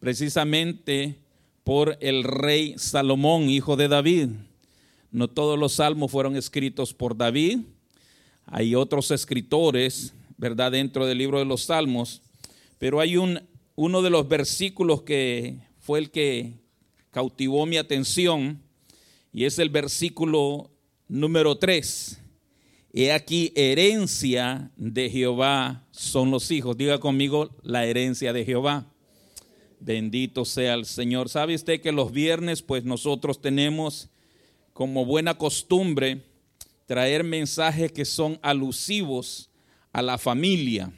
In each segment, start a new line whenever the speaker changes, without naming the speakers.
precisamente por el rey Salomón, hijo de David. No todos los salmos fueron escritos por David. Hay otros escritores, ¿verdad?, dentro del libro de los salmos. Pero hay un, uno de los versículos que fue el que cautivó mi atención y es el versículo número 3. He aquí, herencia de Jehová son los hijos. Diga conmigo, la herencia de Jehová. Bendito sea el Señor. ¿Sabe usted que los viernes, pues nosotros tenemos como buena costumbre traer mensajes que son alusivos a la familia?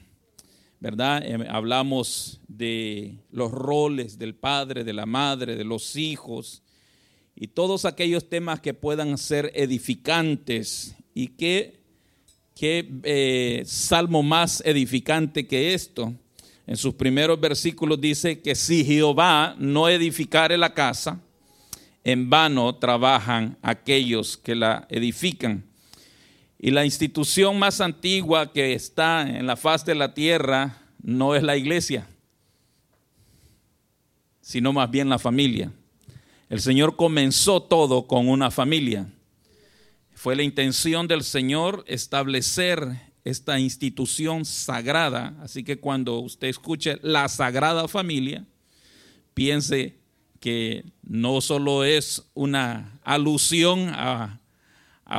¿Verdad? Eh, hablamos de los roles del padre, de la madre, de los hijos y todos aquellos temas que puedan ser edificantes. ¿Y qué, qué eh, salmo más edificante que esto? En sus primeros versículos dice que si Jehová no edificare la casa, en vano trabajan aquellos que la edifican. Y la institución más antigua que está en la faz de la tierra no es la iglesia, sino más bien la familia. El Señor comenzó todo con una familia. Fue la intención del Señor establecer esta institución sagrada. Así que cuando usted escuche la sagrada familia, piense que no solo es una alusión a,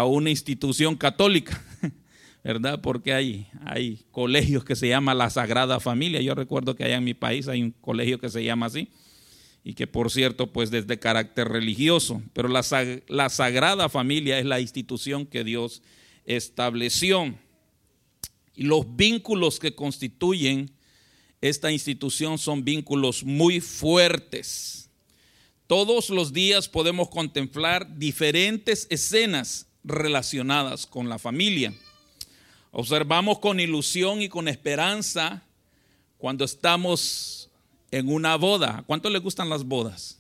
una institución católica, ¿verdad? Porque hay, hay colegios que se llaman la Sagrada Familia. Yo recuerdo que allá en mi país hay un colegio que se llama así y que por cierto pues desde carácter religioso, pero la, la Sagrada Familia es la institución que Dios estableció. Y los vínculos que constituyen esta institución son vínculos muy fuertes. Todos los días podemos contemplar diferentes escenas relacionadas con la familia. Observamos con ilusión y con esperanza cuando estamos en una boda. ¿Cuánto le gustan las bodas?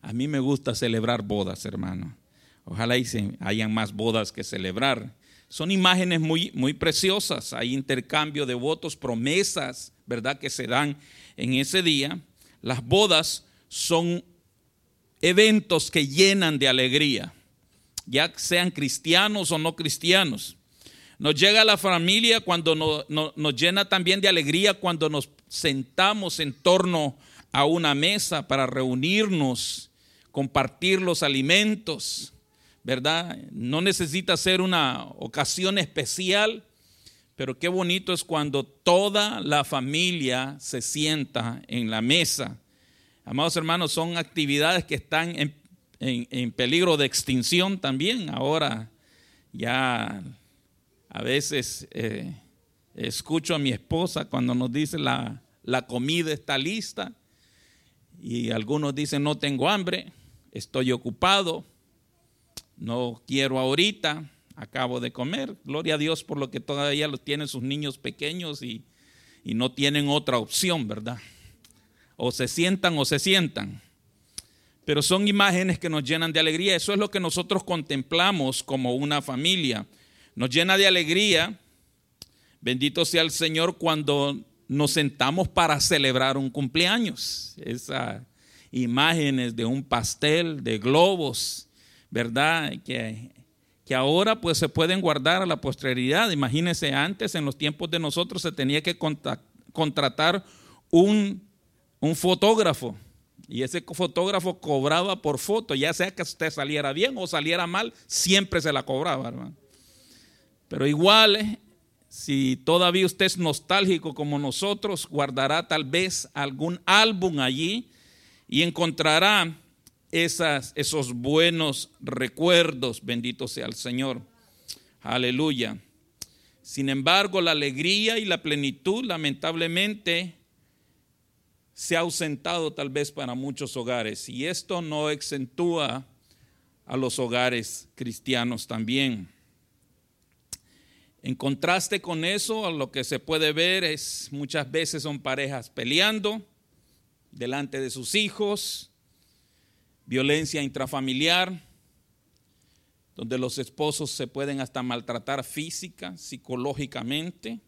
A mí me gusta celebrar bodas, hermano. Ojalá hayan más bodas que celebrar. Son imágenes muy, muy preciosas. Hay intercambio de votos, promesas, ¿verdad? Que se dan en ese día. Las bodas son eventos que llenan de alegría, ya sean cristianos o no cristianos. Nos llega la familia cuando nos llena también de alegría cuando nos sentamos en torno a una mesa para reunirnos, compartir los alimentos, ¿verdad? No necesita ser una ocasión especial, pero qué bonito es cuando toda la familia se sienta en la mesa. Amados hermanos, son actividades que están en, peligro de extinción también. Ahora ya a veces eh, escucho a mi esposa cuando nos dice la, la comida está lista y algunos dicen no tengo hambre, estoy ocupado no quiero ahorita, acabo de comer. Gloria a Dios por lo que todavía los tienen sus niños pequeños y, y no tienen otra opción, ¿verdad? O se sientan o se sientan. Pero son imágenes que nos llenan de alegría. Eso es lo que nosotros contemplamos como una familia. Nos llena de alegría. Bendito sea el Señor cuando nos sentamos para celebrar un cumpleaños. Esas imágenes de un pastel, de globos, ¿verdad? Que, que ahora pues se pueden guardar a la posteridad. Imagínense, antes en los tiempos de nosotros se tenía que contratar un, un fotógrafo. Y ese fotógrafo cobraba por foto, ya sea que usted saliera bien o saliera mal, siempre se la cobraba, hermano. Pero igual, eh, si todavía usted es nostálgico como nosotros, guardará tal vez algún álbum allí y encontrará esas, esos buenos recuerdos, bendito sea el Señor. Aleluya. Sin embargo, la alegría y la plenitud lamentablemente se ha ausentado tal vez para muchos hogares y esto no exentúa a los hogares cristianos también. En contraste con eso, lo que se puede ver es muchas veces son parejas peleando delante de sus hijos, violencia intrafamiliar, donde los esposos se pueden hasta maltratar física, psicológicamente,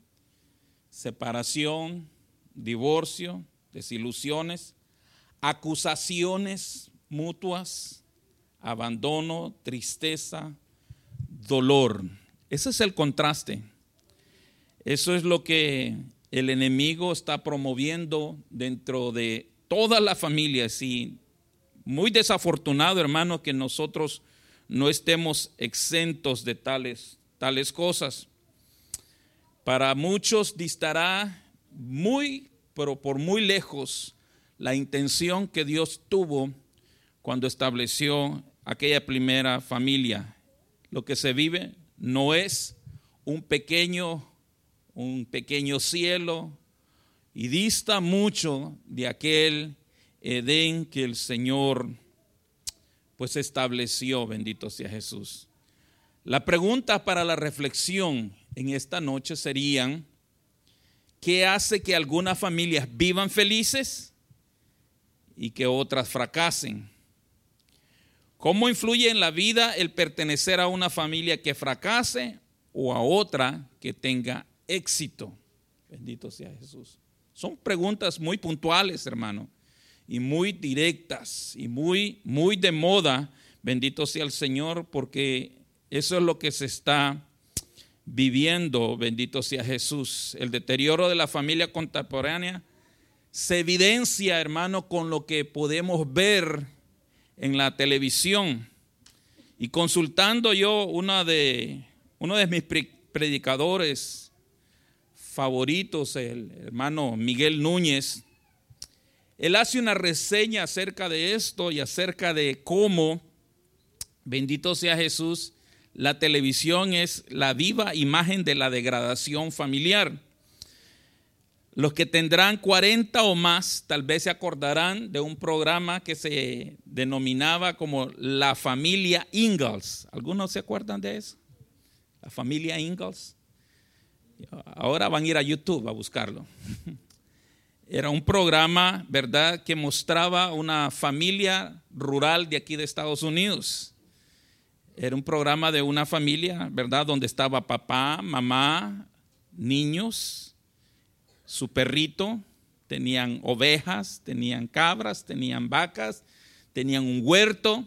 separación, divorcio, desilusiones, acusaciones mutuas, abandono, tristeza, dolor. Ese es el contraste. Eso es lo que el enemigo está promoviendo dentro de todas las familias y muy desafortunado, hermano, que nosotros no estemos exentos de tales, tales cosas. Para muchos distará muy, pero por muy lejos, la intención que Dios tuvo cuando estableció aquella primera familia. Lo que se vive no es un pequeño, un pequeño cielo y dista mucho de aquel Edén que el Señor pues estableció, bendito sea Jesús. La pregunta para la reflexión en esta noche serían, ¿qué hace que algunas familias vivan felices y que otras fracasen? ¿Cómo influye en la vida el pertenecer a una familia que fracase o a otra que tenga éxito? Bendito sea Jesús. Son preguntas muy puntuales, hermano, y muy directas y muy muy de moda. Bendito sea el Señor porque eso es lo que se está viviendo, bendito sea Jesús. El deterioro de la familia contemporánea se evidencia, hermano, con lo que podemos ver en la televisión. Y consultando yo de, uno de mis predicadores favoritos, el hermano Miguel Núñez, él hace una reseña acerca de esto y acerca de cómo, bendito sea Jesús, la televisión es la viva imagen de la degradación familiar. Los que tendrán 40 o más tal vez se acordarán de un programa que se denominaba como la familia Ingalls. ¿Algunos se acuerdan de eso? La familia Ingalls. Ahora van a ir a YouTube a buscarlo. Era un programa, ¿verdad?, que mostraba una familia rural de aquí de Estados Unidos. Era un programa de una familia, ¿verdad?, donde estaba papá, mamá, niños su perrito, tenían ovejas, tenían cabras, tenían vacas, tenían un huerto.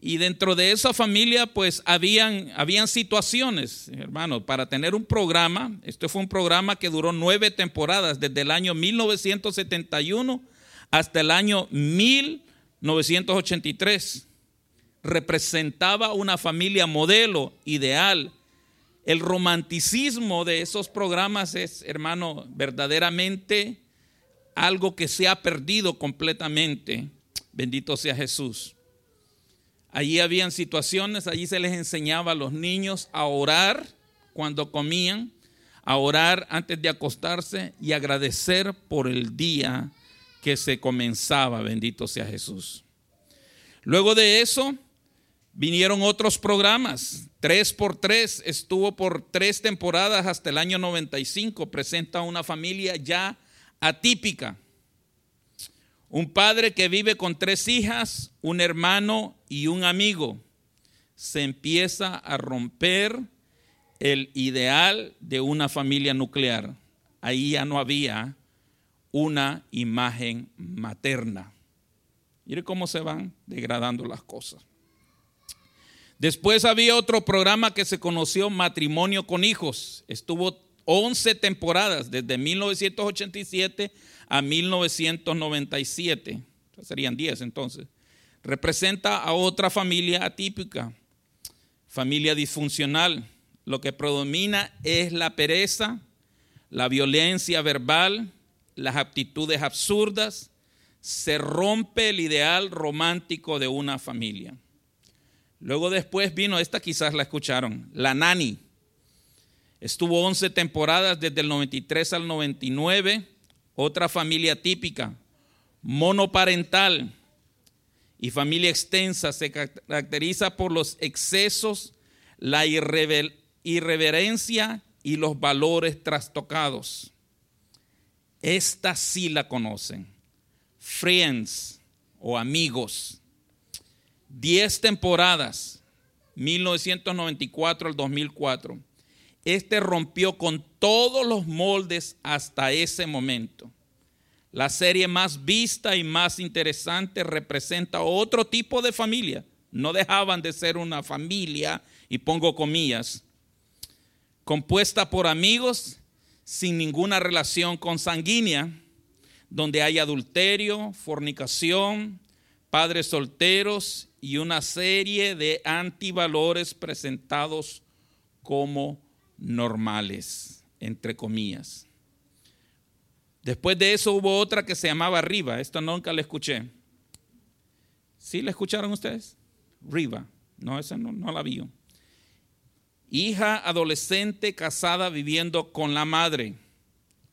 Y dentro de esa familia, pues habían, habían situaciones, hermano, para tener un programa. Este fue un programa que duró nueve temporadas, desde el año 1971 hasta el año 1983. Representaba una familia modelo, ideal, el romanticismo de esos programas es, hermano, verdaderamente algo que se ha perdido completamente. Bendito sea Jesús. Allí habían situaciones, allí se les enseñaba a los niños a orar cuando comían, a orar antes de acostarse y agradecer por el día que se comenzaba. Bendito sea Jesús. Luego de eso, Vinieron otros programas. Tres por tres estuvo por tres temporadas hasta el año 95. Presenta una familia ya atípica. Un padre que vive con tres hijas, un hermano y un amigo. Se empieza a romper el ideal de una familia nuclear. Ahí ya no había una imagen materna. Mire cómo se van degradando las cosas. Después había otro programa que se conoció Matrimonio con Hijos. Estuvo 11 temporadas, desde 1987 a 1997. Serían 10 entonces. Representa a otra familia atípica, familia disfuncional. Lo que predomina es la pereza, la violencia verbal, las aptitudes absurdas. Se rompe el ideal romántico de una familia. Luego después vino, esta quizás la escucharon, La Nani. Estuvo 11 temporadas desde el 93 al 99. Otra familia típica, monoparental y familia extensa, se caracteriza por los excesos, la irreverencia y los valores trastocados. Esta sí la conocen. Friends o amigos 10 temporadas, 1994 al 2004. Este rompió con todos los moldes hasta ese momento. La serie más vista y más interesante representa otro tipo de familia. No dejaban de ser una familia, y pongo comillas, compuesta por amigos sin ninguna relación consanguínea, donde hay adulterio, fornicación, padres solteros y una serie de antivalores presentados como normales, entre comillas. Después de eso hubo otra que se llamaba Riva. Esta nunca la escuché. ¿Sí la escucharon ustedes? Riva. No, esa no, la vi. Hija adolescente casada viviendo con la madre.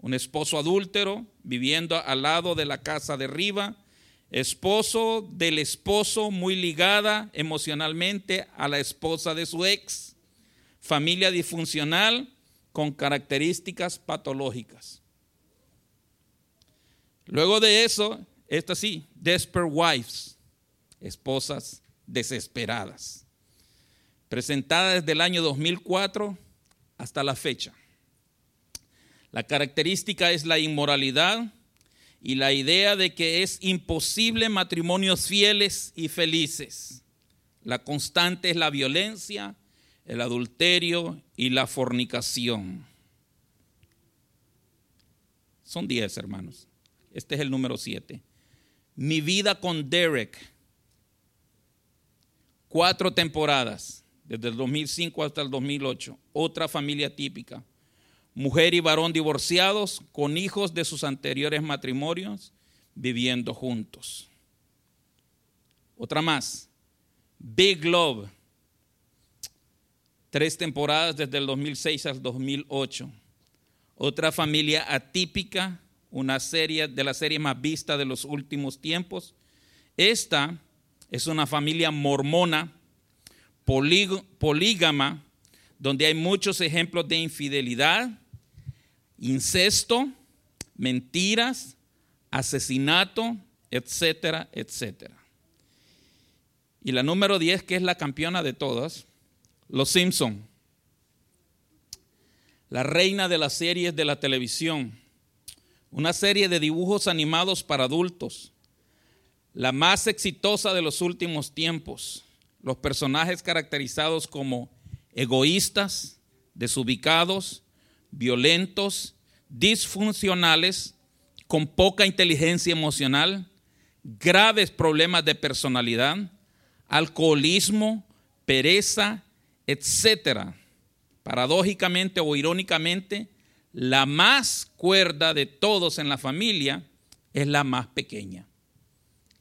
Un esposo adúltero viviendo al lado de la casa de Riva. Esposo del esposo muy ligada emocionalmente a la esposa de su ex. Familia disfuncional con características patológicas. Luego de eso, esta sí, Desperate Wives, esposas desesperadas, presentada desde el año 2004 hasta la fecha. La característica es la inmoralidad y la idea de que es imposible matrimonios fieles y felices. La constante es la violencia, el adulterio y la fornicación. Son diez, hermanos. Este es el número 7. Mi vida con Derek. Cuatro temporadas, desde el 2005 hasta el 2008. Otra familia típica. Mujer y varón divorciados con hijos de sus anteriores matrimonios viviendo juntos. Otra más. Big Love. Tres temporadas desde el 2006 al 2008. Otra familia atípica una serie de la serie más vista de los últimos tiempos. Esta es una familia mormona, polígama, donde hay muchos ejemplos de infidelidad, incesto, mentiras, asesinato, etcétera, etcétera. Y la número 10, que es la campeona de todas, Los Simpson, la reina de las series de la televisión una serie de dibujos animados para adultos, la más exitosa de los últimos tiempos. Los personajes caracterizados como egoístas, desubicados, violentos, disfuncionales, con poca inteligencia emocional, graves problemas de personalidad, alcoholismo, pereza, etc. Paradójicamente o irónicamente, la más cuerda de todos en la familia es la más pequeña,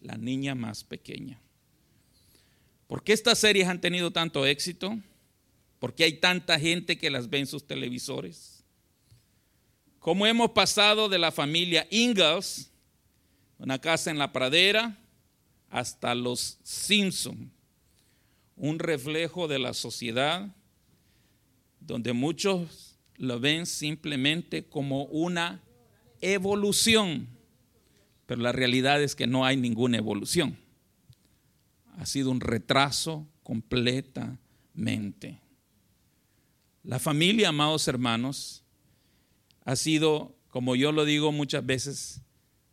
la niña más pequeña. ¿Por qué estas series han tenido tanto éxito? ¿Por qué hay tanta gente que las ve en sus televisores? ¿Cómo hemos pasado de la familia Ingalls, una casa en la pradera, hasta los Simpson, un reflejo de la sociedad donde muchos lo ven simplemente como una evolución, pero la realidad es que no hay ninguna evolución. Ha sido un retraso completamente. La familia, amados hermanos, ha sido, como yo lo digo muchas veces,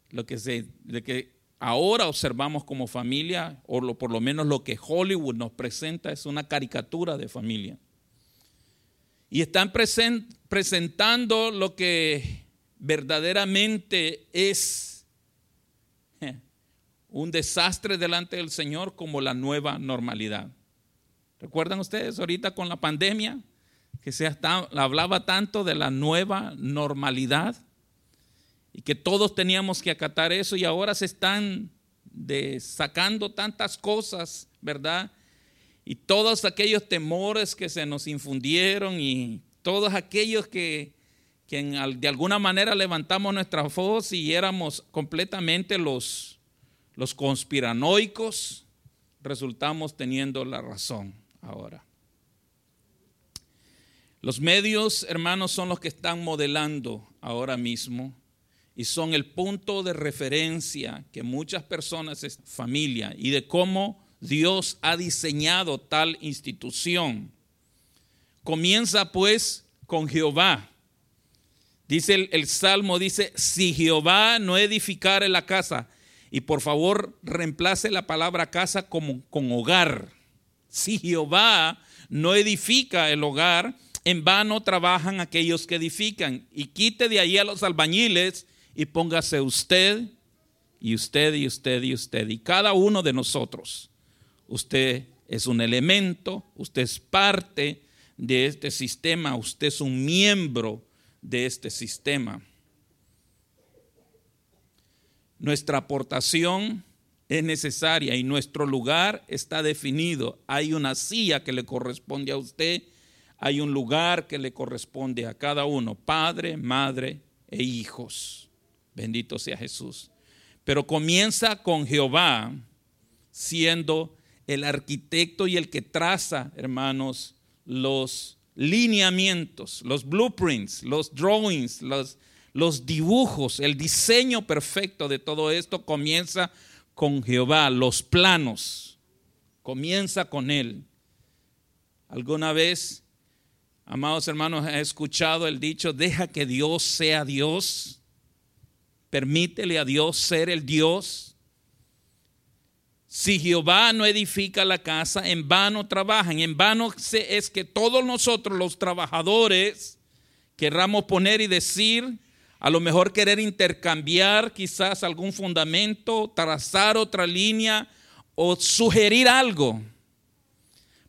lo que, se, de que ahora observamos como familia, o por lo menos lo que Hollywood nos presenta, es una caricatura de familia y están presentando lo que verdaderamente es un desastre delante del Señor como la nueva normalidad. ¿Recuerdan ustedes ahorita con la pandemia que se hablaba tanto de la nueva normalidad y que todos teníamos que acatar eso y ahora se están sacando tantas cosas, ¿verdad? y todos aquellos temores que se nos infundieron y todos aquellos que, de alguna manera levantamos nuestra voz y éramos completamente los, los conspiranoicos, resultamos teniendo la razón ahora. Los medios, hermanos, son los que están modelando ahora mismo y son el punto de referencia que muchas personas, familia, y de cómo Dios ha diseñado tal institución. Comienza pues con Jehová. Dice el, Salmo, dice, si Jehová no edificare la casa, y por favor reemplace la palabra casa como, con hogar. Si Jehová no edifica el hogar, en vano trabajan aquellos que edifican. Y quite de ahí a los albañiles y póngase usted y usted y usted y usted y cada uno de nosotros. Usted es un elemento, usted es parte de este sistema, usted es un miembro de este sistema. Nuestra aportación es necesaria y nuestro lugar está definido. Hay una silla que le corresponde a usted, hay un lugar que le corresponde a cada uno, padre, madre e hijos. Bendito sea Jesús. Pero comienza con Jehová siendo el arquitecto y el que traza, hermanos, los lineamientos, los blueprints, los drawings, los, los dibujos, el diseño perfecto de todo esto comienza con Jehová, los planos, comienza con Él. ¿Alguna vez, amados hermanos, ha escuchado el dicho, deja que Dios sea Dios? Permítele a Dios ser el Dios. Si Jehová no edifica la casa, en vano trabajan. En vano es que todos nosotros los trabajadores querramos poner y decir, a lo mejor querer intercambiar quizás algún fundamento, trazar otra línea o sugerir algo.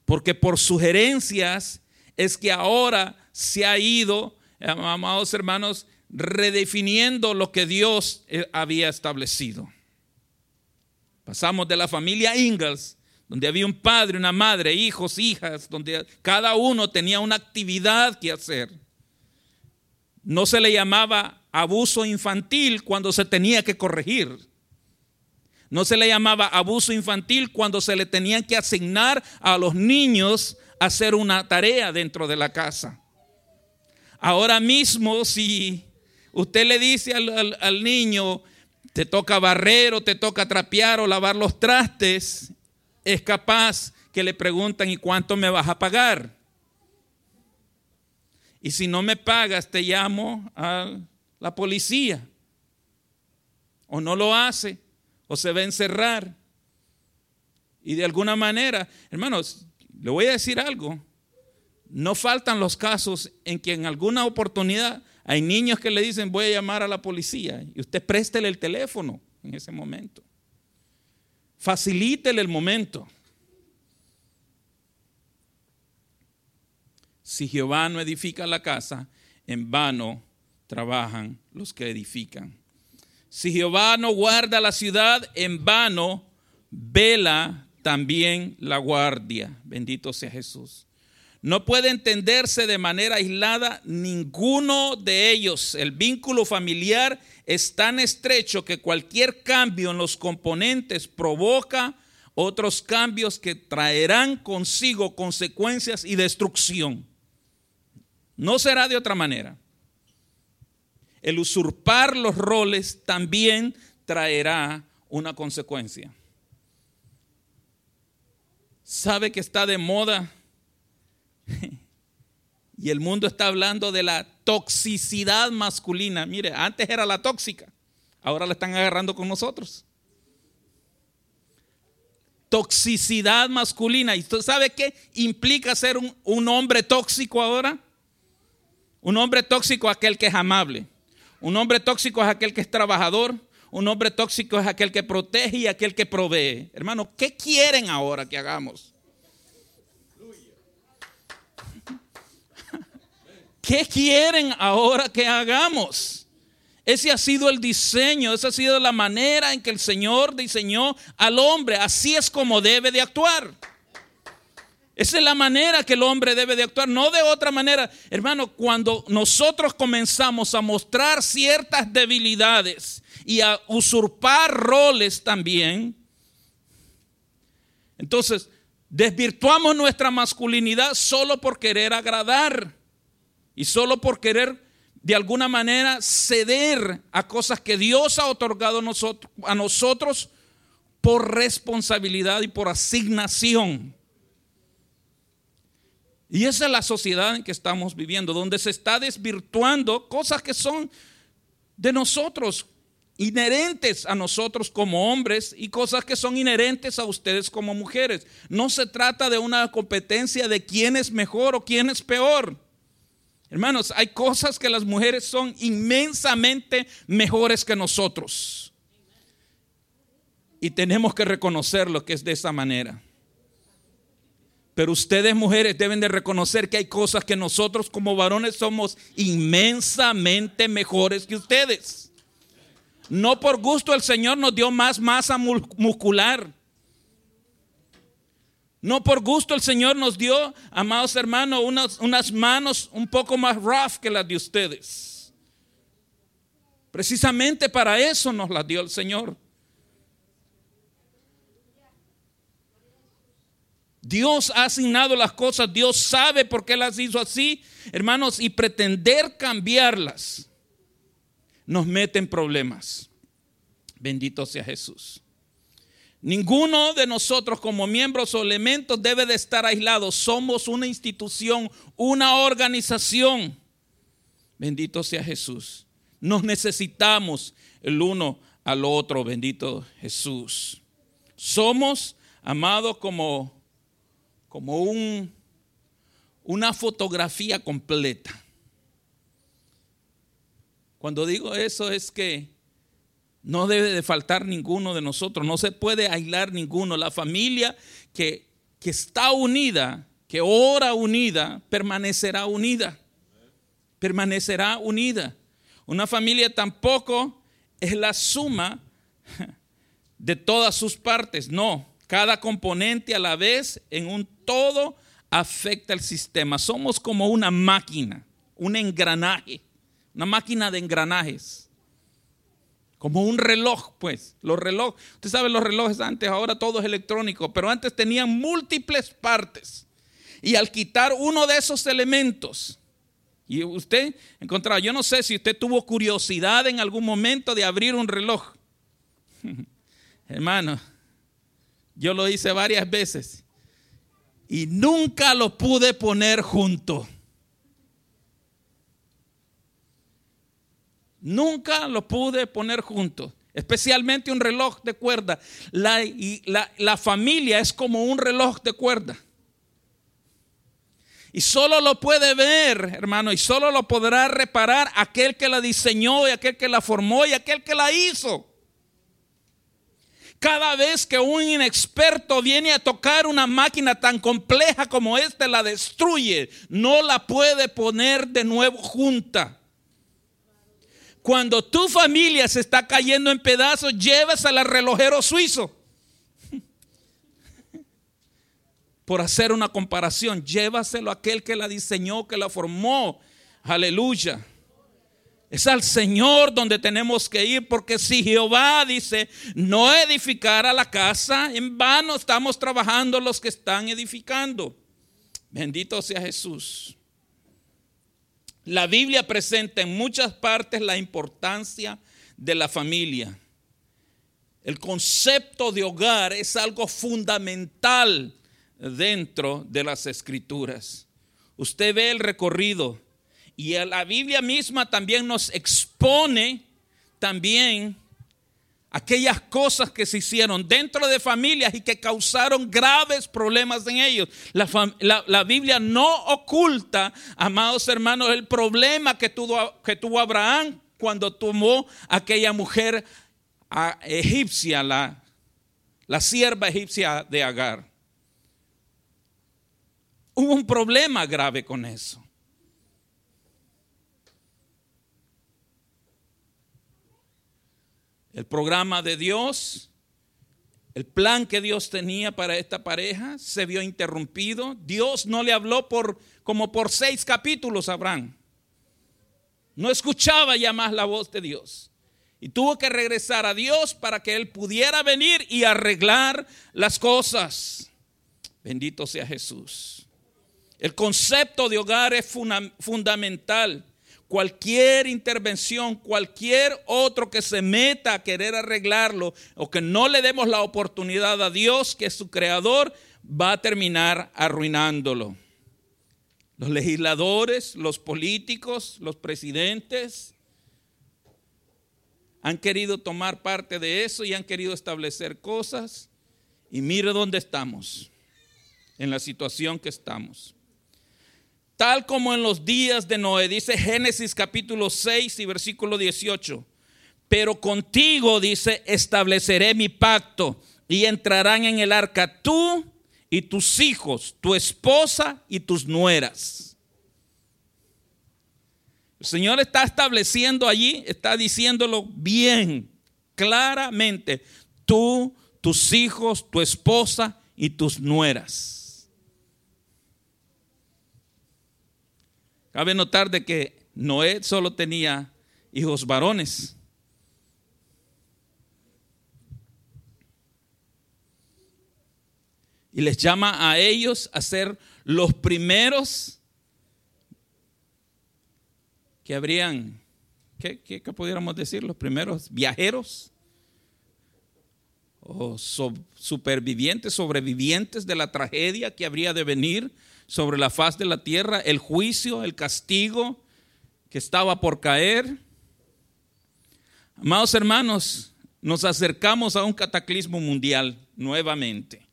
Porque por sugerencias es que ahora se ha ido, amados hermanos, redefiniendo lo que Dios eh, había establecido. Pasamos de la familia Ingalls, donde había un padre, una madre, hijos, hijas, donde cada uno tenía una actividad que hacer. No se le llamaba abuso infantil cuando se tenía que corregir. No se le llamaba abuso infantil cuando se le tenía que asignar a los niños hacer una tarea dentro de la casa. Ahora mismo, si usted le dice al, al niño, te toca barrer o te toca trapear o lavar los trastes, es capaz que le preguntan, ¿y cuánto me vas a pagar? Y si no me pagas, te llamo a la policía. O no lo hace, o se va a encerrar. Y de alguna manera, hermanos, le voy a decir algo. No faltan los casos en que en alguna oportunidad hay niños que le dicen voy a llamar a la policía y usted préstele el teléfono en ese momento. Facilítele el momento. Si Jehová no edifica la casa, en vano trabajan los que edifican. Si Jehová no guarda la ciudad, en vano vela también la guardia. Bendito sea Jesús. No puede entenderse de manera aislada ninguno de ellos. El vínculo familiar es tan estrecho que cualquier cambio en los componentes provoca otros cambios que traerán consigo consecuencias y destrucción. No será de otra manera. El usurpar los roles también traerá una consecuencia. ¿Sabe que está de moda? y el mundo está hablando de la toxicidad masculina. Mire, antes era la tóxica, ahora la están agarrando con nosotros. Toxicidad masculina. ¿Y usted sabe qué implica ser un, un hombre tóxico ahora? Un hombre tóxico es aquel que es amable. Un hombre tóxico es aquel que es trabajador. Un hombre tóxico es aquel que protege y aquel que provee. Hermano, ¿qué quieren ahora que hagamos? ¿Qué quieren ahora que hagamos? Ese ha sido el diseño, esa ha sido la manera en que el Señor diseñó al hombre. Así es como debe de actuar. Esa es la manera que el hombre debe de actuar, no de otra manera. Hermano, cuando nosotros comenzamos a mostrar ciertas debilidades y a usurpar roles también, entonces desvirtuamos nuestra masculinidad solo por querer agradar. Y solo por querer de alguna manera ceder a cosas que Dios ha otorgado a nosotros, por responsabilidad y por asignación. Y esa es la sociedad en que estamos viviendo, donde se está desvirtuando cosas que son de nosotros, inherentes a nosotros como hombres y cosas que son inherentes a ustedes como mujeres. No se trata de una competencia de quién es mejor o quién es peor. Hermanos, hay cosas que las mujeres son inmensamente mejores que nosotros. Y tenemos que reconocerlo que es de esa manera. Pero ustedes mujeres deben de reconocer que hay cosas que nosotros como varones somos inmensamente mejores que ustedes. No por gusto el Señor nos dio más masa muscular. No por gusto el Señor nos dio, amados hermanos, unas, unas manos un poco más rough que las de ustedes. Precisamente para eso nos las dio el Señor. Dios ha asignado las cosas, Dios sabe por qué las hizo así, hermanos, y pretender cambiarlas nos mete en problemas. Bendito sea Jesús. Ninguno de nosotros como miembros o elementos debe de estar aislado. Somos una institución, una organización. Bendito sea Jesús. Nos necesitamos el uno al otro. Bendito Jesús. Somos amados como, como un, una fotografía completa. Cuando digo eso es que no debe de faltar ninguno de nosotros, no se puede aislar ninguno. La familia que, que está unida, que ora unida, permanecerá unida. Permanecerá unida. Una familia tampoco es la suma de todas sus partes, no. Cada componente a la vez en un todo afecta el sistema. Somos como una máquina, un engranaje una máquina de engranajes. Como un reloj, pues. Los relojes, usted sabe los relojes antes, ahora todo es electrónico, pero antes tenían múltiples partes. Y al quitar uno de esos elementos, y usted encontraba, yo no sé si usted tuvo curiosidad en algún momento de abrir un reloj. Hermano, yo lo hice varias veces y nunca lo pude poner junto. Nunca lo pude poner juntos, especialmente un reloj de cuerda. La, la, familia es como un reloj de cuerda. Y solo lo puede ver, hermano, y solo lo podrá reparar aquel que la diseñó y aquel que la formó y aquel que la hizo. Cada vez que un inexperto viene a tocar una máquina tan compleja como esta, la destruye. No la puede poner de nuevo junta. Cuando tu familia se está cayendo en pedazos, llevas al relojero suizo. Por hacer una comparación, llévaselo a aquel que la diseñó, que la formó. Aleluya. Es al Señor donde tenemos que ir, porque si Jehová dice, no edificar a la casa, en vano estamos trabajando los que están edificando. Bendito sea Jesús. La Biblia presenta en muchas partes la importancia de la familia. El concepto de hogar es algo fundamental dentro de las escrituras. Usted ve el recorrido y la Biblia misma también nos expone también aquellas cosas que se hicieron dentro de familias y que causaron graves problemas en ellos. La, Biblia no oculta, amados hermanos, el problema que tuvo, que tuvo Abraham cuando tomó aquella mujer egipcia, la, la sierva egipcia de Agar. Hubo un problema grave con eso. El programa de Dios, el plan que Dios tenía para esta pareja se vio interrumpido. Dios no le habló por como por seis capítulos a Abraham. No escuchaba ya más la voz de Dios. Y tuvo que regresar a Dios para que él pudiera venir y arreglar las cosas. Bendito sea Jesús. El concepto de hogar es fundamental cualquier intervención, cualquier otro que se meta a querer arreglarlo o que no le demos la oportunidad a Dios, que es su creador, va a terminar arruinándolo. los legisladores, los políticos, los presidentes han querido tomar parte de eso y han querido establecer cosas. Y mire dónde estamos, en la situación que estamos. Tal como en los días de Noé, dice Génesis capítulo 6 y versículo 18. Pero contigo, dice, estableceré mi pacto y entrarán en el arca tú y tus hijos, tu esposa y tus nueras. El Señor está estableciendo allí, está diciéndolo bien, claramente, tú, tus hijos, tu esposa y tus nueras. Cabe notar de que Noé solo tenía hijos varones. y les llama a ellos a ser los primeros que habrían, ¿qué, pudiéramos decir? Los primeros viajeros o supervivientes, sobrevivientes de la tragedia que habría de venir sobre la faz de la tierra, el juicio, el castigo que estaba por caer. Amados hermanos, nos acercamos a un cataclismo mundial nuevamente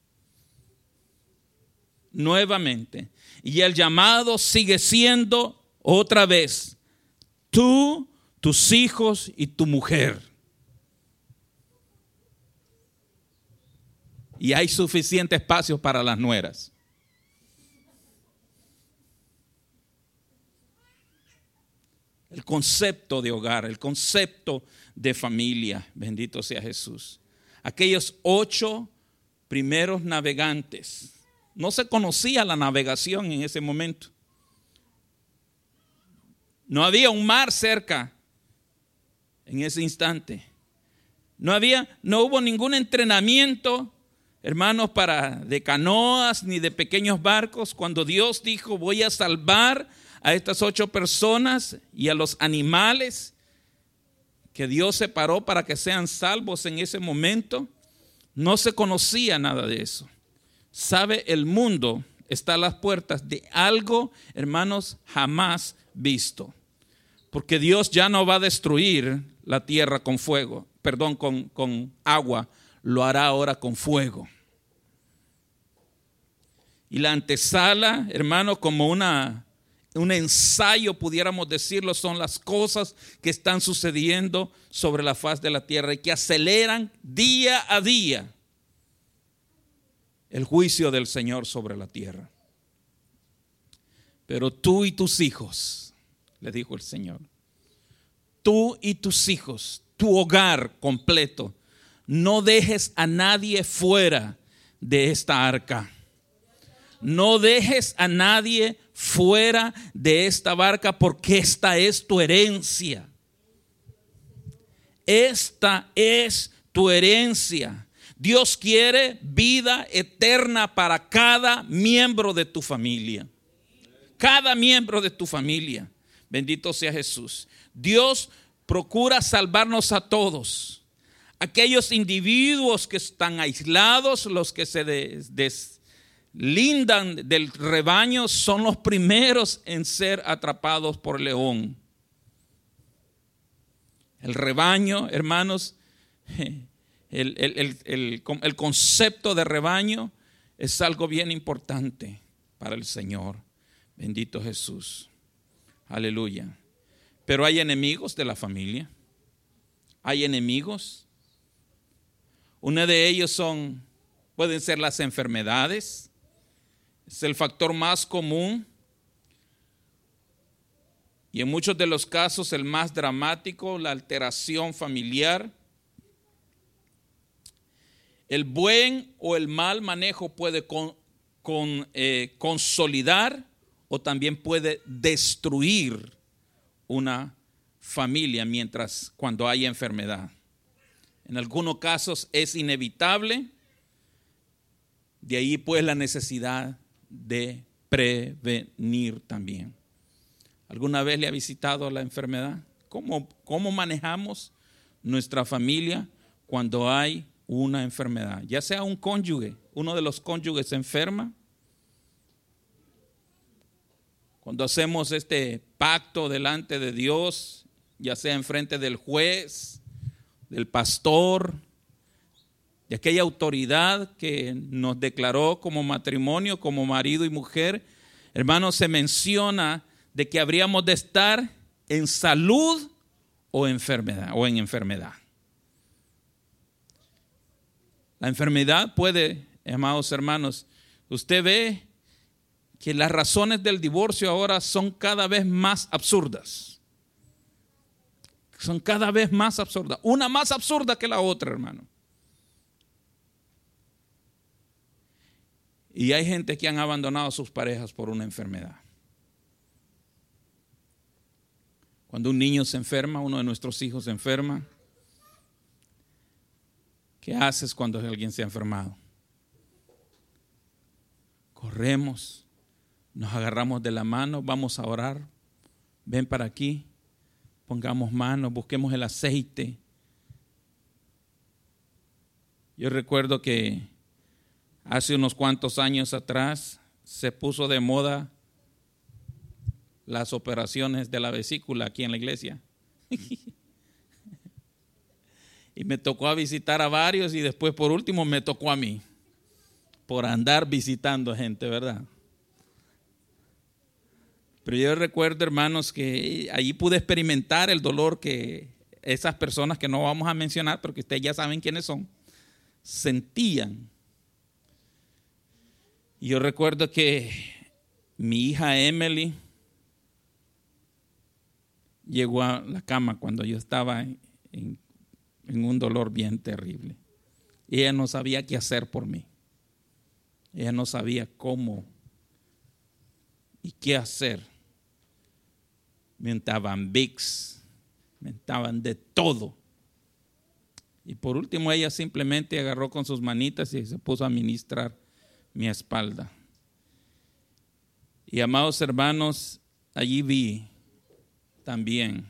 nuevamente. Y el llamado sigue siendo otra vez, tú, tus hijos y tu mujer. Y hay suficiente espacio para las nueras. El concepto de hogar, el concepto de familia, bendito sea Jesús. Aquellos ocho primeros navegantes no se conocía la navegación en ese momento. No había un mar cerca en ese instante. No había, no hubo ningún entrenamiento, hermanos, para de canoas ni de pequeños barcos. Cuando Dios dijo, voy a salvar a estas ocho personas y a los animales que Dios separó para que sean salvos en ese momento, no se conocía nada de eso sabe el mundo está a las puertas de algo, hermanos, jamás visto. Porque Dios ya no va a destruir la tierra con fuego, perdón, con, con agua, lo hará ahora con fuego. Y la antesala, hermano, como una, un ensayo, pudiéramos decirlo, son las cosas que están sucediendo sobre la faz de la tierra y que aceleran día a día el juicio del Señor sobre la tierra. Pero tú y tus hijos, le dijo el Señor, tú y tus hijos, tu hogar completo, no dejes a nadie fuera de esta arca. No dejes a nadie fuera de esta barca porque esta es tu herencia. Esta es tu herencia. Dios quiere vida eterna para cada miembro de tu familia. Cada miembro de tu familia. Bendito sea Jesús. Dios procura salvarnos a todos. Aquellos individuos que están aislados, los que se deslindan del rebaño, son los primeros en ser atrapados por el león. El rebaño, hermanos, el, concepto de rebaño es algo bien importante para el Señor. Bendito Jesús. Aleluya. Pero hay enemigos de la familia. Hay enemigos. Uno de ellos son, pueden ser las enfermedades. Es el factor más común. Y en muchos de los casos el más dramático, la alteración familiar el buen o el mal manejo puede eh, consolidar o también puede destruir una familia mientras cuando hay enfermedad. En algunos casos es inevitable, de ahí pues la necesidad de prevenir también. ¿Alguna vez le ha visitado la enfermedad? ¿Cómo, cómo manejamos nuestra familia cuando hay una enfermedad, ya sea un cónyuge, uno de los cónyuges se enferma, cuando hacemos este pacto delante de Dios, ya sea en frente del juez, del pastor, de aquella autoridad que nos declaró como matrimonio, como marido y mujer, hermanos, se menciona de que habríamos de estar en salud o enfermedad o en enfermedad. La enfermedad puede, amados hermanos, usted ve que las razones del divorcio ahora son cada vez más absurdas. Son cada vez más absurdas. Una más absurda que la otra, hermano. Y hay gente que han abandonado a sus parejas por una enfermedad. Cuando un niño se enferma, uno de nuestros hijos se enferma, ¿qué haces cuando alguien se ha enfermado? Corremos, nos agarramos de la mano, vamos a orar, ven para aquí, pongamos manos, busquemos el aceite. Yo recuerdo que Hace unos cuantos años atrás se puso de moda las operaciones de la vesícula aquí en la iglesia. y me tocó a visitar a varios y después por último me tocó a mí por andar visitando gente, ¿verdad? Pero yo recuerdo, hermanos, que allí pude experimentar el dolor que esas personas que no vamos a mencionar, porque ustedes ya saben quiénes son, sentían yo recuerdo que mi hija Emily llegó a la cama cuando yo estaba en, un dolor bien terrible. Ella no sabía qué hacer por mí. Ella no sabía cómo y qué hacer. Me mentaban VIX, me mentaban de todo. Y por último ella simplemente agarró con sus manitas y se puso a ministrar mi espalda. Y amados hermanos, allí vi también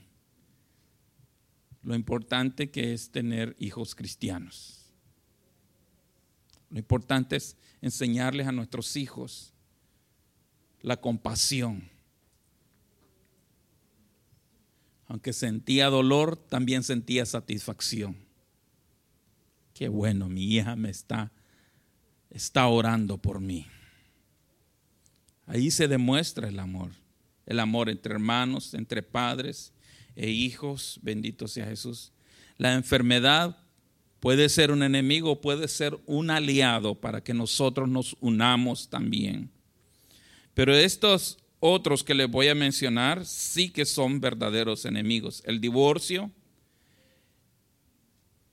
lo importante que es tener hijos cristianos. Lo importante es enseñarles a nuestros hijos la compasión. Aunque sentía dolor, también sentía satisfacción. Qué bueno, mi hija me está está orando por mí. Ahí se demuestra el amor, el amor entre hermanos, entre padres e hijos, bendito sea Jesús. La enfermedad puede ser un enemigo, puede ser un aliado para que nosotros nos unamos también. Pero estos otros que les voy a mencionar sí que son verdaderos enemigos. El divorcio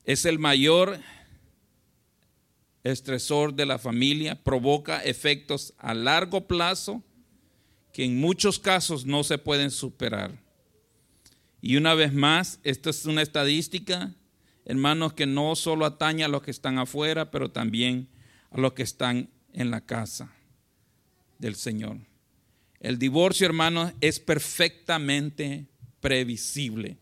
es el mayor estresor de la familia, provoca efectos a largo plazo que en muchos casos no se pueden superar. Y una vez más, esta es una estadística, hermanos, que no solo atañe a los que están afuera, pero también a los que están en la casa del Señor. El divorcio, hermanos, es perfectamente previsible.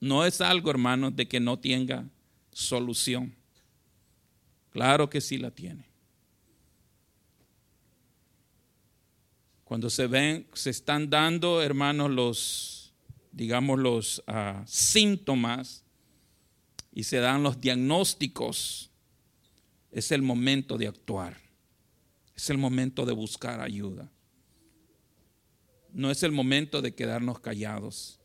No es algo, hermanos, de que no tenga solución. Claro que sí la tiene. Cuando se ven, se están dando, hermanos, los, digamos, los ah, síntomas y se dan los diagnósticos, es el momento de actuar. Es el momento de buscar ayuda. No es el momento de quedarnos callados.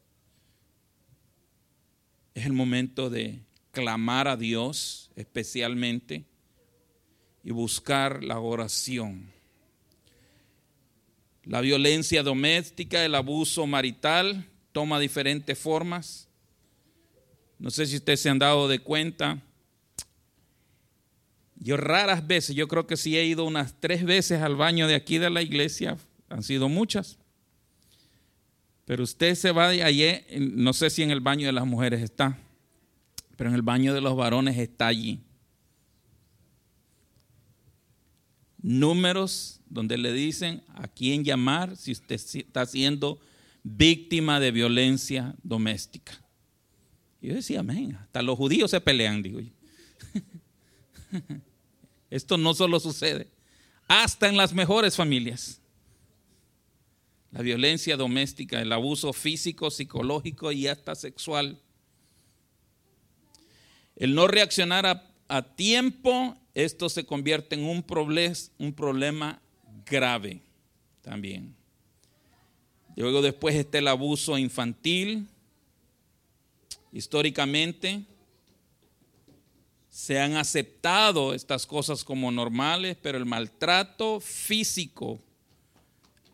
Es el momento de clamar a Dios especialmente y buscar la oración. La violencia doméstica, el abuso marital toma diferentes formas. No sé si ustedes se han dado de cuenta. Yo raras veces, yo creo que sí he ido unas tres veces al baño de aquí de la iglesia, han sido muchas. Pero usted se va de allí, no sé si en el baño de las mujeres está pero en el baño de los varones está allí. Números donde le dicen a quién llamar si usted está siendo víctima de violencia doméstica. Yo decía, amén, hasta los judíos se pelean, digo yo. Esto no solo sucede, hasta en las mejores familias. la violencia doméstica, el abuso físico, psicológico y hasta sexual. El no reaccionar a, tiempo, esto se convierte en un, un problema grave también. Luego después está el abuso infantil. Históricamente se han aceptado estas cosas como normales, pero el maltrato físico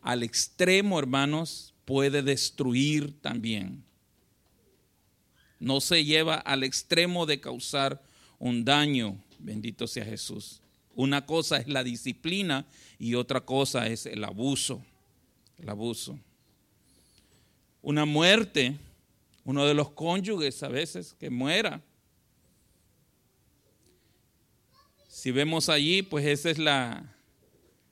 al extremo, hermanos, puede destruir también no se lleva al extremo de causar un daño. Bendito sea Jesús. Una cosa es la disciplina y otra cosa es el abuso. El abuso. Una muerte, uno de los cónyuges a veces que muera. Si vemos allí, pues esa es la,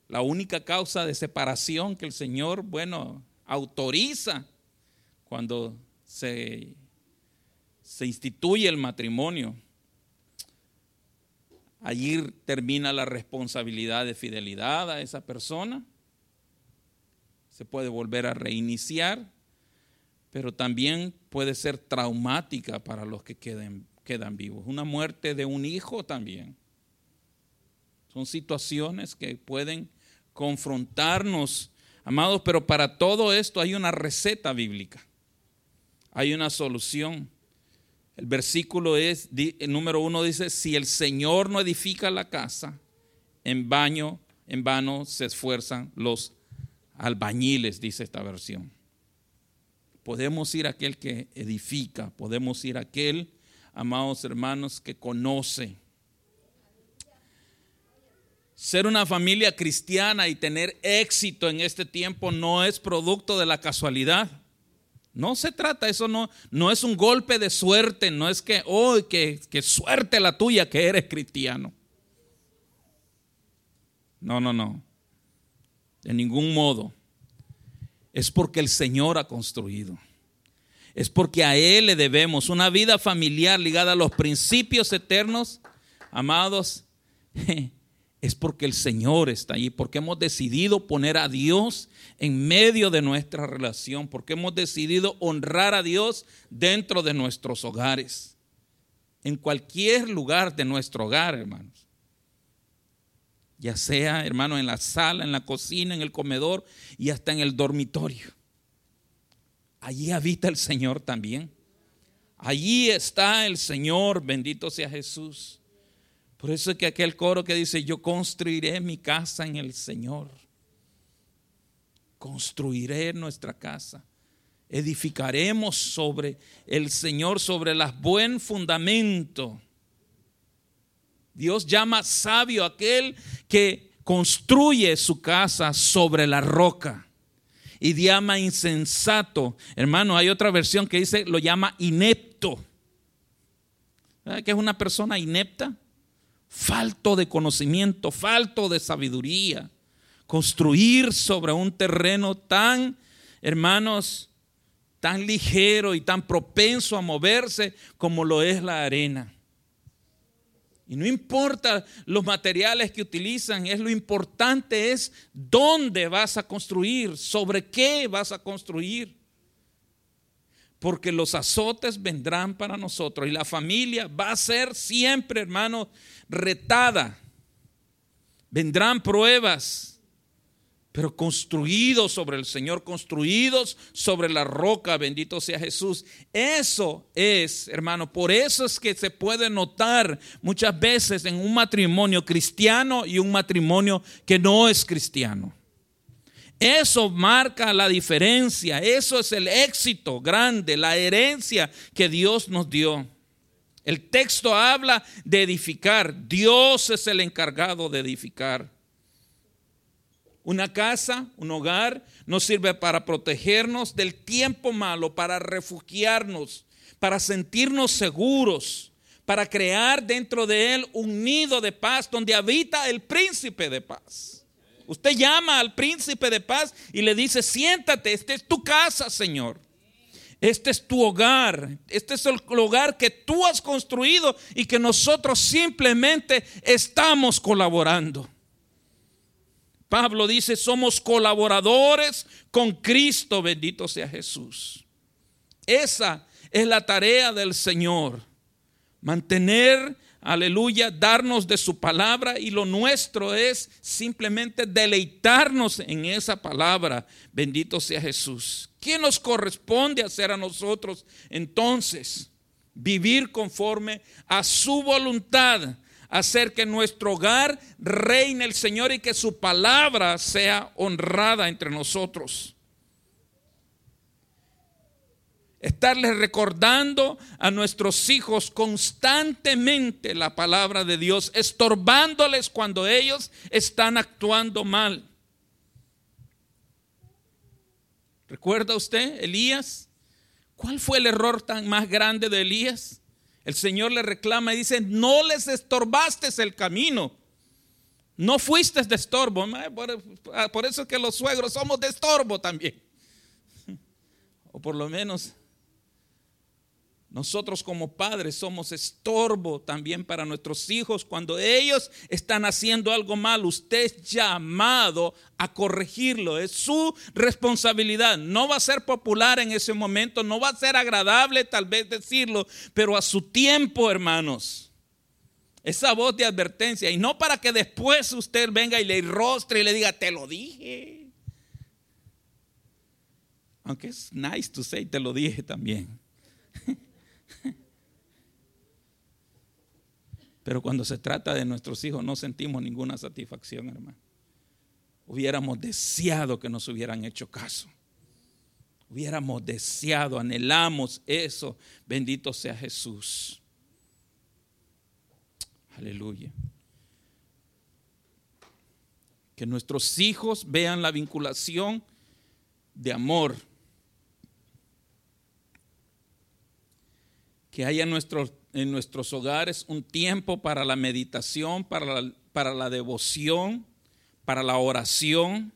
la única causa de separación que el Señor, bueno, autoriza cuando se se instituye el matrimonio, allí termina la responsabilidad de fidelidad a esa persona, se puede volver a reiniciar, pero también puede ser traumática para los que quedan vivos. Una muerte de un hijo también. Son situaciones que pueden confrontarnos, amados, pero para todo esto hay una receta bíblica, hay una solución. El versículo es, el número uno dice, si el Señor no edifica la casa, en baño, en vano se esfuerzan los albañiles, dice esta versión. Podemos ir a aquel que edifica, podemos ir a aquel, amados hermanos, que conoce. Ser una familia cristiana y tener éxito en este tiempo no es producto de la casualidad. No se trata, eso no, no es un golpe de suerte, no es que, oh, que, que suerte la tuya que eres cristiano. No, no, no. De ningún modo. Es porque el Señor ha construido. Es porque a Él le debemos una vida familiar ligada a los principios eternos, amados. es porque el Señor está allí, porque hemos decidido poner a Dios en medio de nuestra relación, porque hemos decidido honrar a Dios dentro de nuestros hogares, en cualquier lugar de nuestro hogar, hermanos. Ya sea, hermano, en la sala, en la cocina, en el comedor y hasta en el dormitorio. Allí habita el Señor también. Allí está el Señor, bendito sea Jesús. Por eso es que aquel coro que dice, yo construiré mi casa en el Señor. Construiré nuestra casa. Edificaremos sobre el Señor, sobre las buen fundamento. Dios llama sabio aquel que construye su casa sobre la roca. Y llama insensato. Hermano, hay otra versión que dice, lo llama inepto. ¿Qué es una persona inepta? Falto de conocimiento, falto de sabiduría. Construir sobre un terreno tan, hermanos, tan ligero y tan propenso a moverse como lo es la arena. Y no importa los materiales que utilizan, es lo importante es dónde vas a construir, sobre qué vas a construir porque los azotes vendrán para nosotros y la familia va a ser siempre, hermano, retada. Vendrán pruebas, pero construidos sobre el Señor, construidos sobre la roca, bendito sea Jesús. Eso es, hermano, por eso es que se puede notar muchas veces en un matrimonio cristiano y un matrimonio que no es cristiano. Eso marca la diferencia, eso es el éxito grande, la herencia que Dios nos dio. El texto habla de edificar, Dios es el encargado de edificar. Una casa, un hogar, nos sirve para protegernos del tiempo malo, para refugiarnos, para sentirnos seguros, para crear dentro de él un nido de paz donde habita el príncipe de paz. Usted llama al príncipe de paz y le dice, siéntate, esta es tu casa, Señor. Este es tu hogar. Este es el hogar que tú has construido y que nosotros simplemente estamos colaborando. Pablo dice, somos colaboradores con Cristo, bendito sea Jesús. Esa es la tarea del Señor, mantener, aleluya, darnos de su palabra y lo nuestro es simplemente deleitarnos en esa palabra, bendito sea Jesús. ¿Qué nos corresponde hacer a nosotros entonces? Vivir conforme a su voluntad hacer que nuestro hogar reine el Señor y que su palabra sea honrada entre nosotros. Estarles recordando a nuestros hijos constantemente la palabra de Dios, estorbándoles cuando ellos están actuando mal. ¿Recuerda usted, Elías? ¿Cuál fue el error tan más grande de Elías? El Señor le reclama y dice, no les estorbaste el camino. No fuiste de estorbo. Por eso es que los suegros somos de estorbo también. O por lo menos nosotros como padres somos estorbo también para nuestros hijos cuando ellos están haciendo algo mal. Usted es llamado a corregirlo. Es su responsabilidad. No va a ser popular en ese momento, no va a ser agradable tal vez decirlo, pero a su tiempo, hermanos. Esa voz de advertencia. Y no para que después usted venga y le rostre y le diga, te lo dije. Aunque es nice to say, te lo dije también. Pero cuando se trata de nuestros hijos no sentimos ninguna satisfacción, hermano. Hubiéramos deseado que nos hubieran hecho caso. Hubiéramos deseado, anhelamos eso. Bendito sea Jesús. Aleluya. Que nuestros hijos vean la vinculación de amor. Que haya nuestros en nuestros hogares un tiempo para la meditación, para la, para la devoción, para la oración.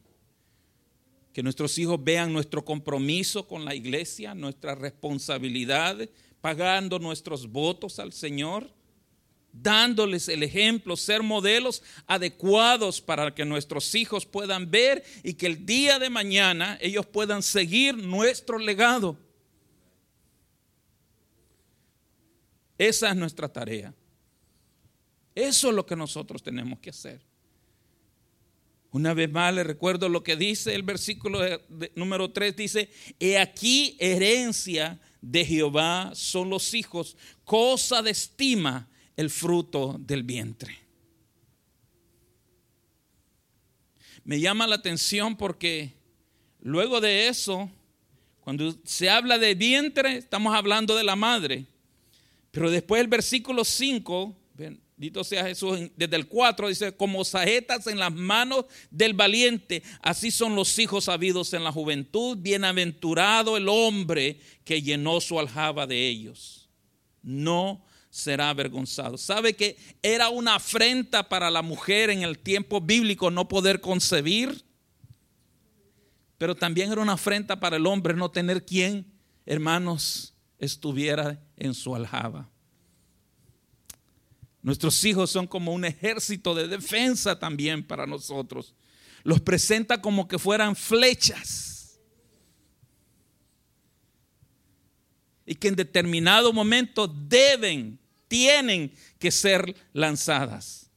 Que nuestros hijos vean nuestro compromiso con la iglesia, nuestra responsabilidad, pagando nuestros votos al Señor, dándoles el ejemplo, ser modelos adecuados para que nuestros hijos puedan ver y que el día de mañana ellos puedan seguir nuestro legado. Esa es nuestra tarea. Eso es lo que nosotros tenemos que hacer. Una vez más le recuerdo lo que dice el versículo número 3, dice, he aquí herencia de Jehová son los hijos, cosa de estima el fruto del vientre. Me llama la atención porque luego de eso, cuando se habla de vientre, estamos hablando de la madre. Pero después el versículo 5, bendito sea Jesús, desde el 4 dice, como saetas en las manos del valiente, así son los hijos habidos en la juventud, bienaventurado el hombre que llenó su aljaba de ellos. No será avergonzado. ¿Sabe que era una afrenta para la mujer en el tiempo bíblico no poder concebir? Pero también era una afrenta para el hombre no tener quien, hermanos, estuviera en su aljaba. Nuestros hijos son como un ejército de defensa también para nosotros. Los presenta como que fueran flechas. Y que en determinado momento deben, tienen que ser lanzadas.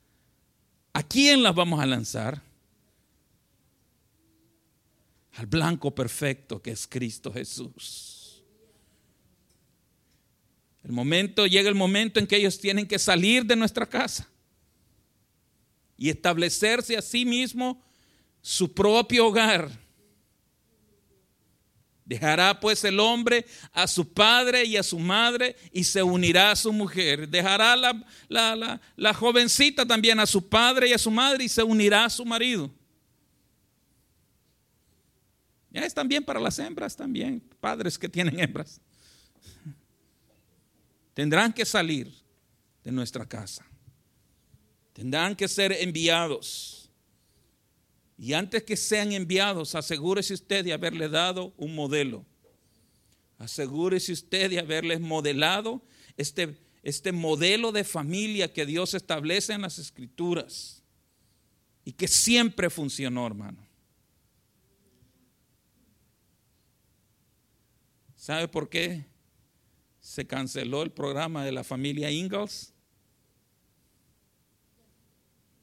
¿A quién las vamos a lanzar? Al blanco perfecto que es Cristo Jesús. El momento, llega el momento en que ellos tienen que salir de nuestra casa y establecerse a sí mismo su propio hogar. Dejará pues el hombre a su padre y a su madre y se unirá a su mujer. Dejará la, la, la, jovencita también a su padre y a su madre y se unirá a su marido. Ya es también para las hembras también, padres que tienen hembras tendrán que salir de nuestra casa. Tendrán que ser enviados. Y antes que sean enviados, asegúrese usted de haberle dado un modelo. Asegúrese usted de haberles modelado este, este modelo de familia que Dios establece en las escrituras. y que siempre funcionó, hermano. ¿Sabe por qué se canceló el programa de la familia Ingalls?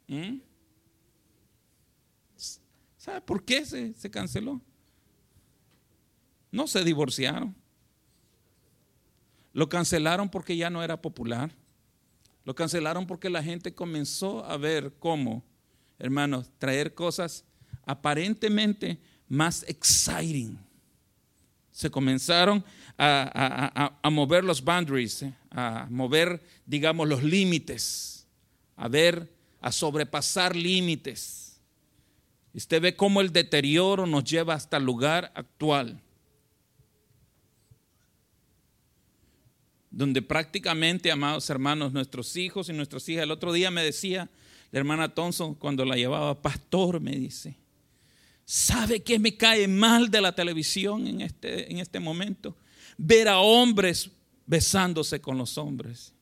¿Mm? ¿Sabe por qué se, se canceló? No se divorciaron. Lo cancelaron porque ya no era popular. Lo cancelaron porque la gente comenzó a ver cómo, hermanos, traer cosas aparentemente más exciting. Se comenzaron a, mover los boundaries, eh, a mover, digamos, los límites, a ver, a sobrepasar límites. Usted ve cómo el deterioro nos lleva hasta el lugar actual. donde prácticamente, amados hermanos, nuestros hijos y nuestras hijas, el otro día me decía la hermana Thompson cuando la llevaba, pastor, me dice, ¿sabe qué me cae mal de la televisión en este, en este momento? Ver a hombres besándose con los hombres.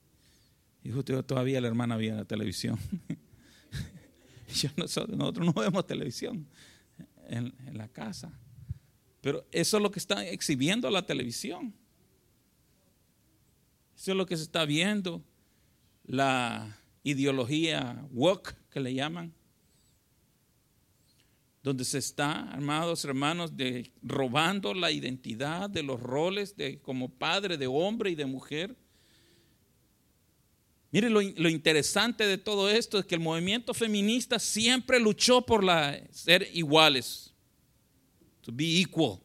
Y justo todavía la hermana veía la televisión. nosotros, no vemos televisión en, en la casa. Pero eso es lo que está exhibiendo la televisión. Eso es lo que se está viendo, la ideología woke que le llaman, donde se está, armados hermanos, de robando la identidad de los roles de como padre, de hombre y de mujer. Mire, lo, lo, interesante de todo esto es que el movimiento feminista siempre luchó por ser iguales, to be equal.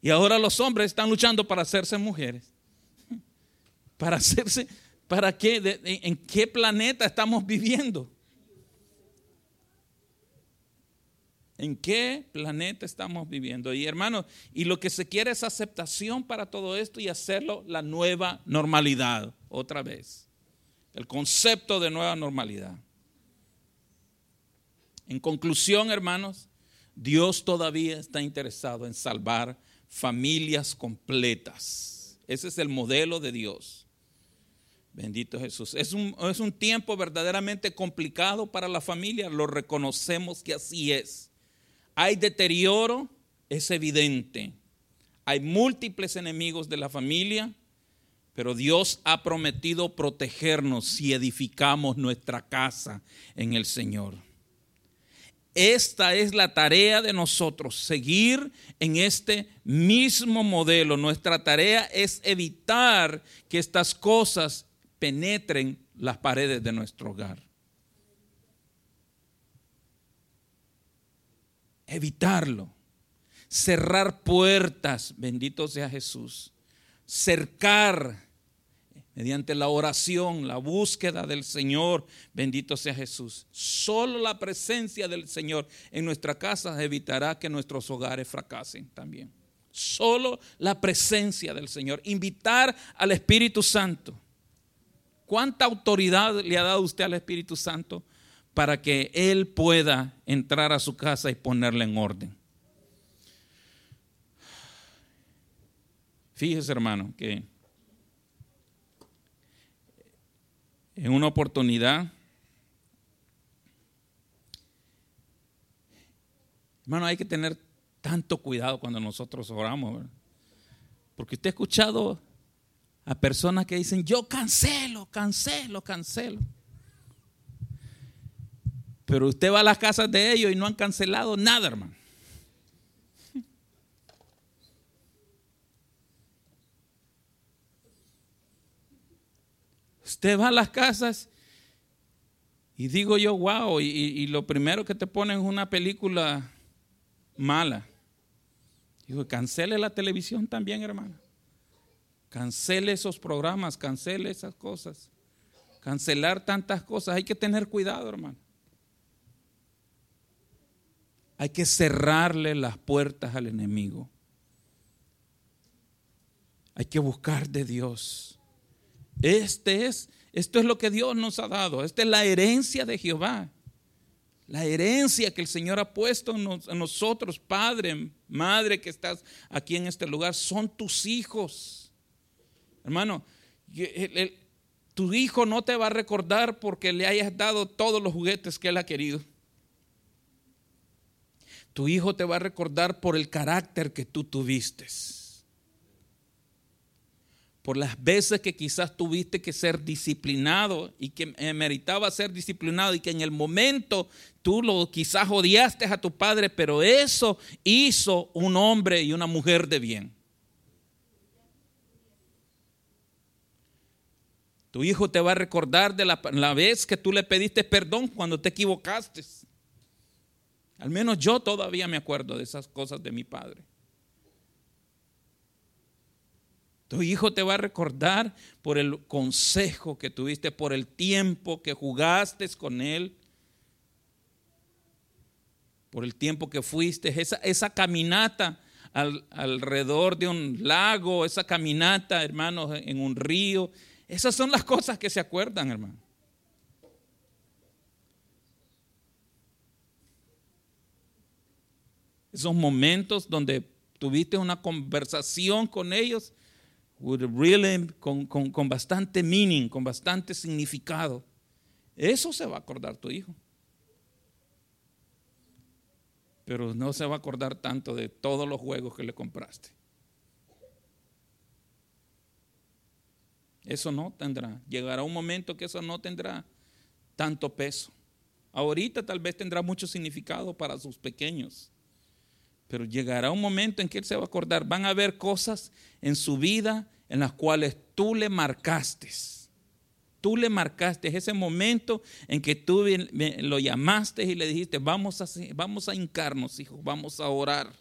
Y ahora los hombres están luchando para hacerse mujeres para hacerse, ¿para qué? ¿En qué planeta estamos viviendo? ¿En qué planeta estamos viviendo? Y hermanos, y lo que se quiere es aceptación para todo esto y hacerlo la nueva normalidad, otra vez. El concepto de nueva normalidad. En conclusión, hermanos, Dios todavía está interesado en salvar familias completas. Ese es el modelo de Dios. Bendito Jesús. Es un, es un tiempo verdaderamente complicado para la familia, lo reconocemos que así es. Hay deterioro, es evidente. Hay múltiples enemigos de la familia, pero Dios ha prometido protegernos si edificamos nuestra casa en el Señor. Esta es la tarea de nosotros, seguir en este mismo modelo. Nuestra tarea es evitar que estas cosas penetren las paredes de nuestro hogar. Evitarlo. Cerrar puertas, bendito sea Jesús. Cercar mediante la oración, la búsqueda del Señor, bendito sea Jesús. Solo la presencia del Señor en nuestra casa evitará que nuestros hogares fracasen también. Solo la presencia del Señor. Invitar al Espíritu Santo ¿Cuánta autoridad le ha dado usted al Espíritu Santo para que Él pueda entrar a su casa y ponerla en orden? Fíjese, hermano, que en una oportunidad, hermano, hay que tener tanto cuidado cuando nosotros oramos, porque usted ha escuchado a personas que dicen, yo cancelo, cancelo, cancelo. Pero usted va a las casas de ellos y no han cancelado nada, hermano. Usted va a las casas y digo yo, wow, y, y lo primero que te ponen es una película mala. Digo, cancele la televisión también, hermano. Cancele esos programas, cancele esas cosas. Cancelar tantas cosas. Hay que tener cuidado, hermano. Hay que cerrarle las puertas al enemigo. Hay que buscar de Dios. Este es, esto es lo que Dios nos ha dado. Esta es la herencia de Jehová. La herencia que el Señor ha puesto en nosotros, Padre, Madre que estás aquí en este lugar, son tus hijos. Hermano, Tu hijo no te va a recordar porque le hayas dado todos los juguetes que él ha querido. Tu hijo te va a recordar por el carácter que tú tuviste. Por las veces que quizás tuviste que ser disciplinado y que meritaba ser disciplinado y que en el momento tú lo quizás odiaste a tu padre, pero eso hizo un hombre y una mujer de bien. Tu hijo te va a recordar de la, la, vez que tú le pediste perdón cuando te equivocaste. Al menos yo todavía me acuerdo de esas cosas de mi padre. Tu hijo te va a recordar por el consejo que tuviste, por el tiempo que jugaste con él, por el tiempo que fuiste, esa, caminata alrededor de un lago, esa caminata, hermanos, en un río, esas son las cosas que se acuerdan, hermano. Esos momentos donde tuviste una conversación con ellos con, con bastante meaning, con bastante significado. Eso se va a acordar tu hijo. Pero no se va a acordar tanto de todos los juegos que le compraste. Eso no tendrá. Llegará un momento que eso no tendrá tanto peso. Ahorita tal vez tendrá mucho significado para sus pequeños. Pero llegará un momento en que él se va a acordar. Van a haber cosas en su vida en las cuales tú le marcaste. Tú le marcaste ese momento en que tú lo llamaste y le dijiste, vamos a, vamos a hincarnos, hijos, vamos a orar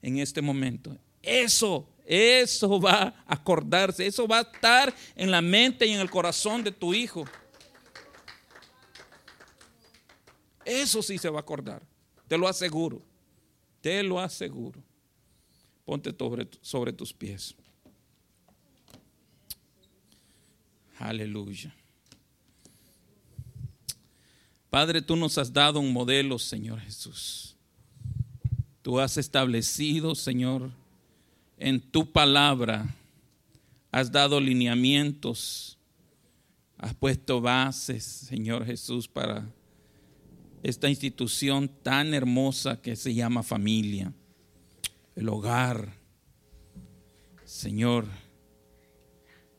en este momento. Eso eso va a acordarse, eso va a estar en la mente y en el corazón de tu hijo. Eso sí se va a acordar, te lo aseguro, te lo aseguro. Ponte sobre, sobre tus pies. Aleluya. Padre, tú nos has dado un modelo, Señor Jesús. Tú has establecido, Señor, en tu palabra has dado lineamientos, has puesto bases, Señor Jesús, para esta institución tan hermosa que se llama familia, el hogar. Señor,